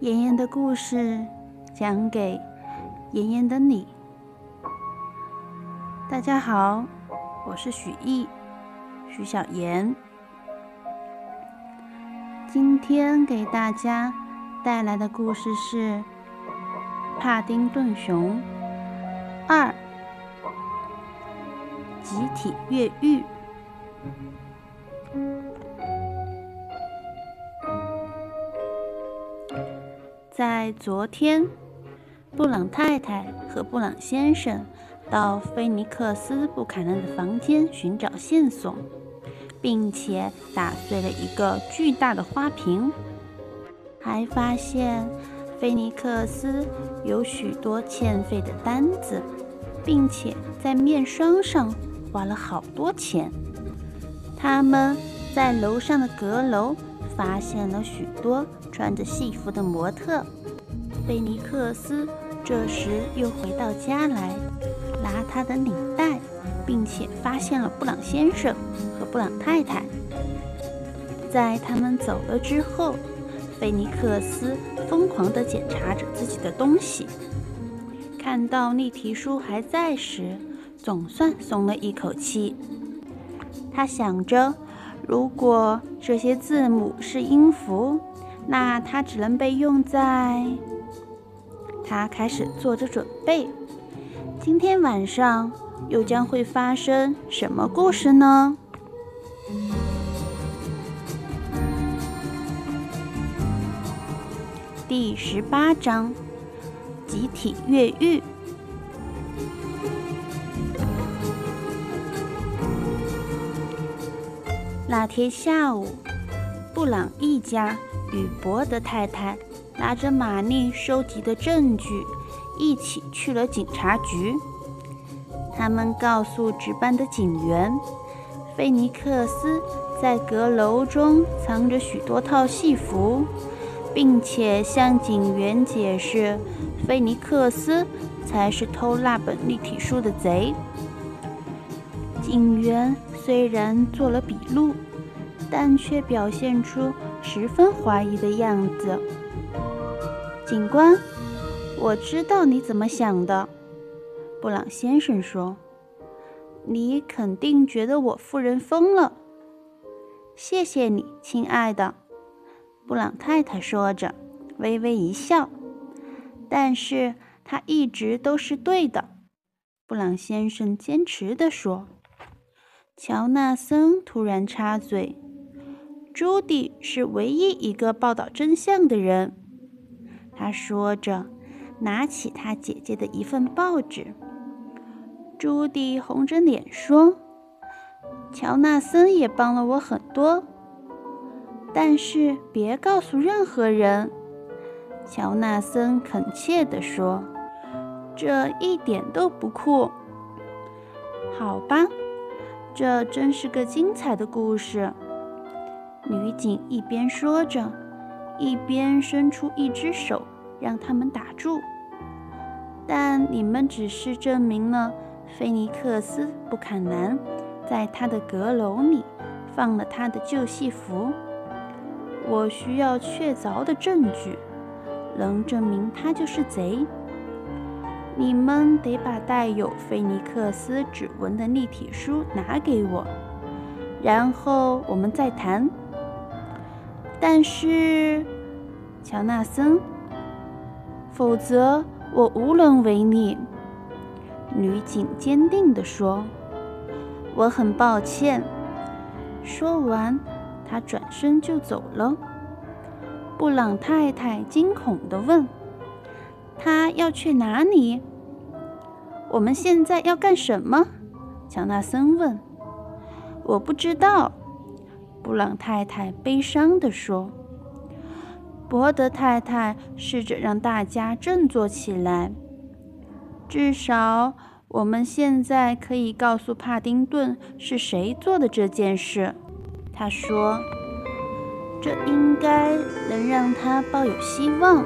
妍妍的故事讲给妍妍的你。大家好，我是许艺，许小妍。今天给大家带来的故事是《帕丁顿熊二：集体越狱》。在昨天，布朗太太和布朗先生到菲尼克斯·布坎南的房间寻找线索，并且打碎了一个巨大的花瓶，还发现菲尼克斯有许多欠费的单子，并且在面霜上花了好多钱。他们在楼上的阁楼。发现了许多穿着戏服的模特。菲尼克斯这时又回到家来，拉他的领带，并且发现了布朗先生和布朗太太。在他们走了之后，菲尼克斯疯狂地检查着自己的东西，看到例题书还在时，总算松了一口气。他想着。如果这些字母是音符，那它只能被用在……他开始做着准备。今天晚上又将会发生什么故事呢？第十八章：集体越狱。那天下午，布朗一家与伯德太太拿着玛丽收集的证据，一起去了警察局。他们告诉值班的警员，菲尼克斯在阁楼中藏着许多套戏服，并且向警员解释，菲尼克斯才是偷那本立体书的贼。警员。虽然做了笔录，但却表现出十分怀疑的样子。警官，我知道你怎么想的，布朗先生说：“你肯定觉得我夫人疯了。”谢谢你，亲爱的，布朗太太说着，微微一笑。但是他一直都是对的，布朗先生坚持地说。乔纳森突然插嘴：“朱迪是唯一一个报道真相的人。”他说着，拿起他姐姐的一份报纸。朱迪红着脸说：“乔纳森也帮了我很多，但是别告诉任何人。”乔纳森恳切地说：“这一点都不酷。”好吧。这真是个精彩的故事。女警一边说着，一边伸出一只手让他们打住。但你们只是证明了菲尼克斯·布坎南在他的阁楼里放了他的旧戏服。我需要确凿的证据，能证明他就是贼。你们得把带有菲尼克斯指纹的立体书拿给我，然后我们再谈。但是，乔纳森，否则我无能为力。”女警坚定地说。“我很抱歉。”说完，她转身就走了。布朗太太惊恐地问。他要去哪里？我们现在要干什么？乔纳森问。我不知道，布朗太太悲伤地说。伯德太太试着让大家振作起来。至少我们现在可以告诉帕丁顿是谁做的这件事。他说：“这应该能让他抱有希望。”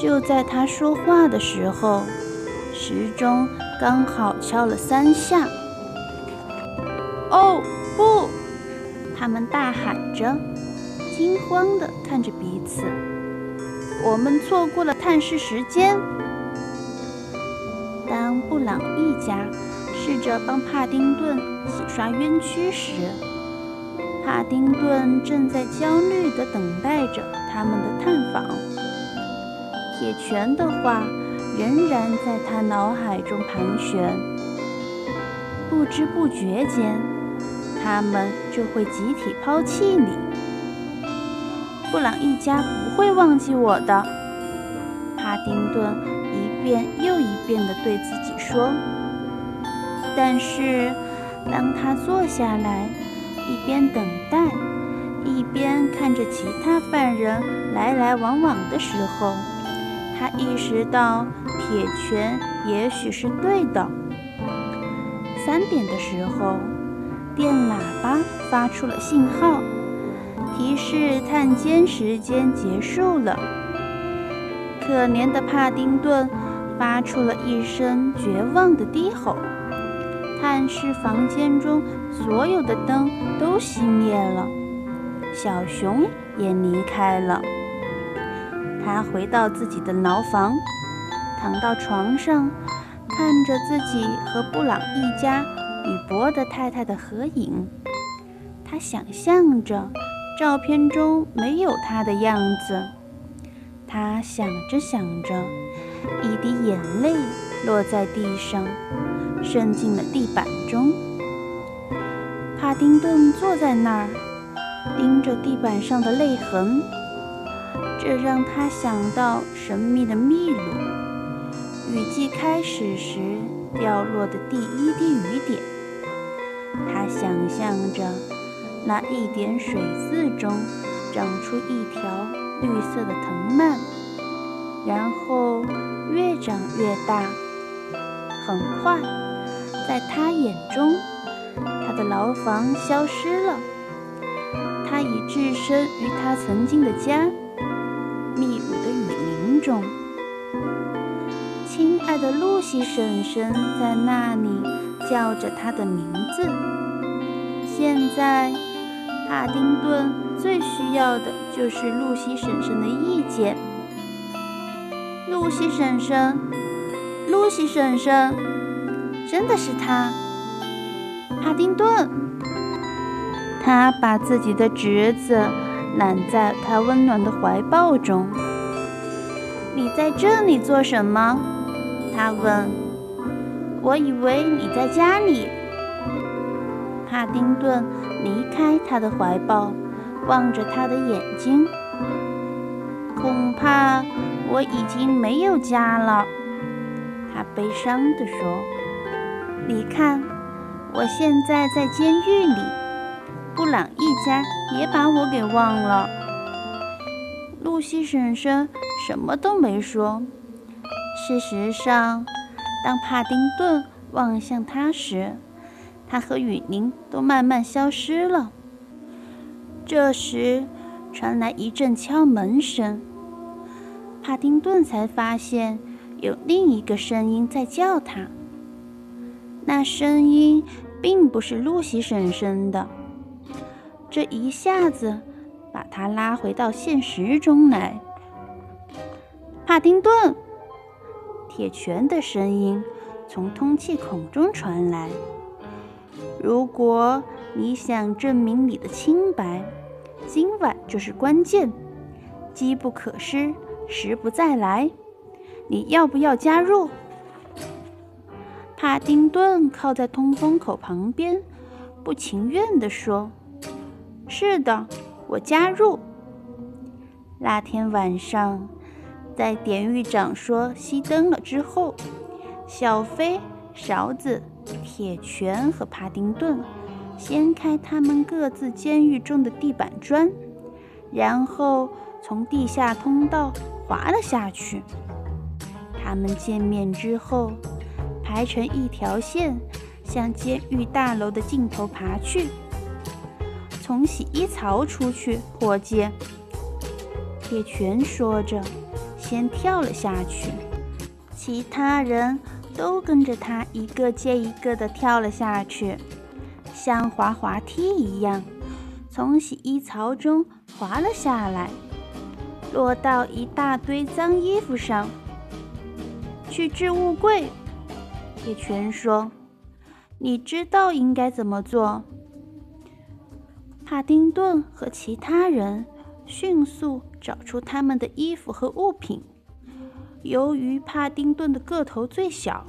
就在他说话的时候，时钟刚好敲了三下。哦，不！他们大喊着，惊慌地看着彼此。我们错过了探视时间。当布朗一家试着帮帕丁顿洗刷冤屈时，帕丁顿正在焦虑地等待着他们的探访。铁拳的话仍然在他脑海中盘旋，不知不觉间，他们就会集体抛弃你。布朗一家不会忘记我的，帕丁顿一遍又一遍地对自己说。但是，当他坐下来，一边等待，一边看着其他犯人来来往往的时候，他意识到铁拳也许是对的。三点的时候，电喇叭发出了信号，提示探监时间结束了。可怜的帕丁顿发出了一声绝望的低吼。探视房间中所有的灯都熄灭了，小熊也离开了。他回到自己的牢房，躺到床上，看着自己和布朗一家博德太太的合影。他想象着照片中没有他的样子。他想着想着，一滴眼泪落在地上。渗进了地板中。帕丁顿坐在那儿，盯着地板上的泪痕，这让他想到神秘的秘鲁。雨季开始时掉落的第一滴雨点。想象着那一点水渍中长出一条绿色的藤蔓，然后越长越大，很快。在他眼中，他的牢房消失了。他已置身于他曾经的家——秘鲁的雨林中。亲爱的露西婶婶在那里叫着他的名字。现在，帕丁顿最需要的就是露西婶婶的意见。露西婶婶，露西婶婶。真的是他，帕丁顿。他把自己的侄子揽在他温暖的怀抱中。你在这里做什么？他问。我以为你在家里。帕丁顿离开他的怀抱，望着他的眼睛。恐怕我已经没有家了。他悲伤地说。你看，我现在在监狱里，布朗一家也把我给忘了。露西婶婶什么都没说。事实上，当帕丁顿望向他时，他和雨林都慢慢消失了。这时，传来一阵敲门声，帕丁顿才发现有另一个声音在叫他。那声音并不是露西婶婶的，这一下子把他拉回到现实中来。帕丁顿，铁拳的声音从通气孔中传来。如果你想证明你的清白，今晚就是关键，机不可失，时不再来。你要不要加入？帕丁顿靠在通风口旁边，不情愿地说：“是的，我加入。”那天晚上，在典狱长说熄灯了之后，小飞、勺子、铁拳和帕丁顿掀开他们各自监狱中的地板砖，然后从地下通道滑了下去。他们见面之后。排成一条线，向监狱大楼的尽头爬去。从洗衣槽出去，伙计。铁拳说着，先跳了下去。其他人都跟着他，一个接一个的跳了下去，像滑滑梯一样，从洗衣槽中滑了下来，落到一大堆脏衣服上。去置物柜，铁拳说：“你知道应该怎么做。”帕丁顿和其他人迅速找出他们的衣服和物品。由于帕丁顿的个头最小，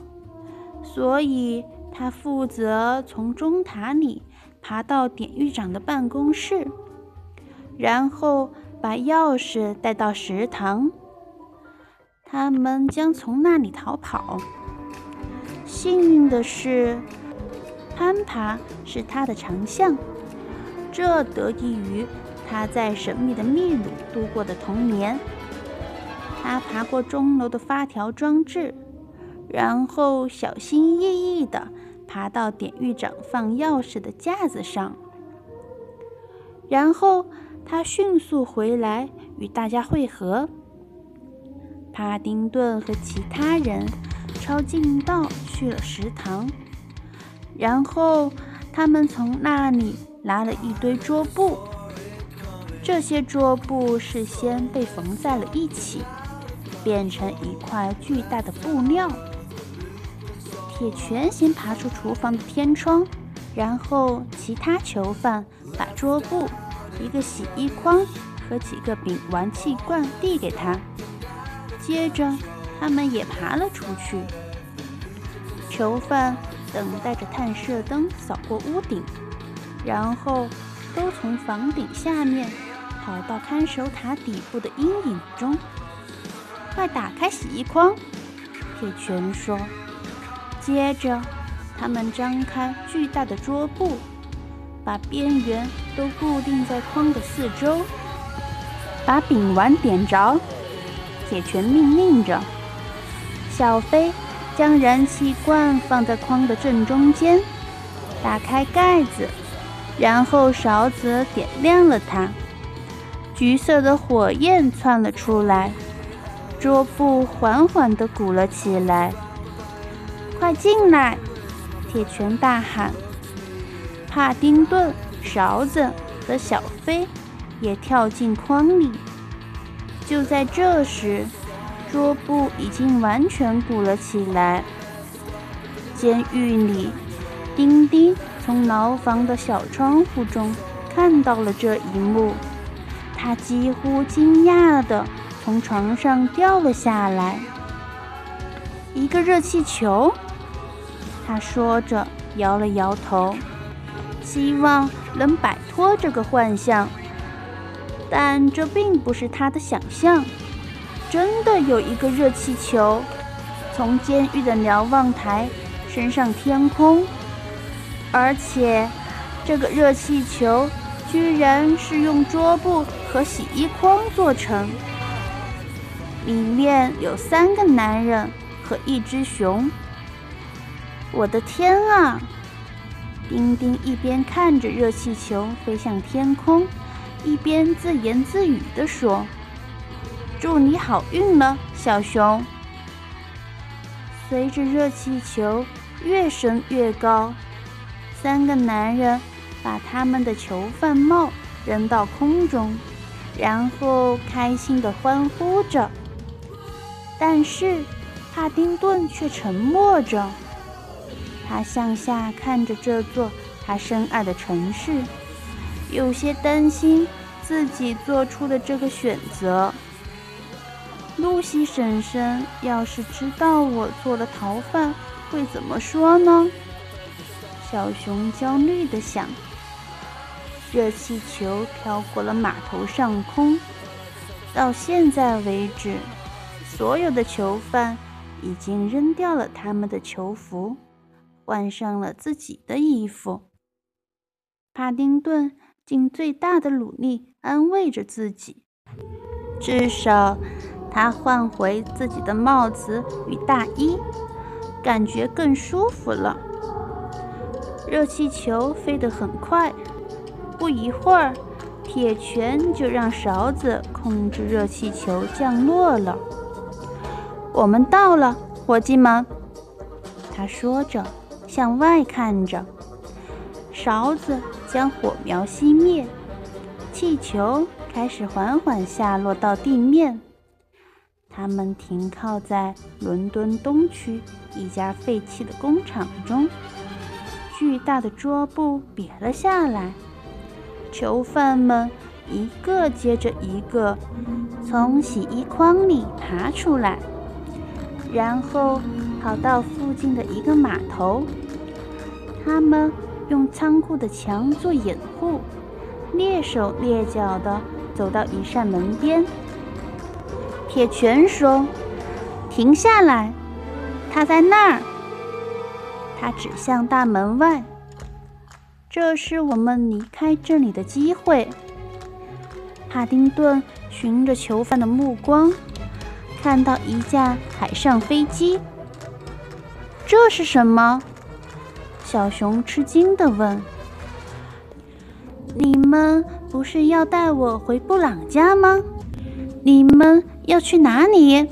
所以他负责从钟塔里爬到典狱长的办公室，然后把钥匙带到食堂。他们将从那里逃跑。幸运的是，攀爬是他的长项，这得益于他在神秘的秘鲁度过的童年。他爬过钟楼的发条装置，然后小心翼翼地爬到典狱长放钥匙的架子上。然后他迅速回来与大家会合。帕丁顿和其他人抄近道去了食堂，然后他们从那里拿了一堆桌布。这些桌布事先被缝在了一起。变成一块巨大的布料。铁拳先爬出厨房的天窗，然后其他囚犯把桌布、一个洗衣筐和几个丙烷气罐递给他。接着，他们也爬了出去。囚犯等待着探射灯扫过屋顶，然后都从房顶下面跑到看守塔底部的阴影中。快打开洗衣筐！铁拳说。接着，他们张开巨大的桌布，把边缘都固定在筐的四周。把丙烷点着！铁拳命令着。小飞将燃气罐放在筐的正中间，打开盖子，然后勺子点亮了它。橘色的火焰窜了出来。桌布缓缓地鼓了起来。快进来！铁拳大喊。帕丁顿、勺子和小飞也跳进筐里。就在这时，桌布已经完全鼓了起来。监狱里，丁丁从牢房的小窗户中看到了这一幕，他几乎惊讶的。从床上掉了下来，一个热气球。他说着，摇了摇头，希望能摆脱这个幻象。但这并不是他的想象，真的有一个热气球从监狱的瞭望台升上天空，而且这个热气球居然是用桌布和洗衣筐做成。里面有三个男人和一只熊。我的天啊！丁丁一边看着热气球飞向天空，一边自言自语地说：“祝你好运了，小熊。”随着热气球越升越高，三个男人把他们的囚犯帽扔到空中，然后开心地欢呼着。但是，帕丁顿却沉默着。他向下看着这座他深爱的城市，有些担心自己做出的这个选择。露西婶婶要是知道我做了逃犯，会怎么说呢？小熊焦虑地想。热气球飘过了码头上空，到现在为止。所有的囚犯已经扔掉了他们的囚服，换上了自己的衣服。帕丁顿尽最大的努力安慰着自己，至少他换回自己的帽子与大衣，感觉更舒服了。热气球飞得很快，不一会儿，铁拳就让勺子控制热气球降落了。我们到了，伙计们。他说着，向外看着。勺子将火苗熄灭，气球开始缓缓下落到地面。他们停靠在伦敦东区一家废弃的工厂中。巨大的桌布瘪了下来，囚犯们一个接着一个从洗衣筐里爬出来，然后跑到附近的一个码头。他们用仓库的墙做掩护，蹑手蹑脚地走到一扇门边。铁拳说：“停下来，他在那儿。”他指向大门外，这是我们离开这里的机会。帕丁顿循着囚犯的目光，看到一架海上飞机。这是什么？小熊吃惊地问：“你们不是要带我回布朗家吗？你们要去哪里？”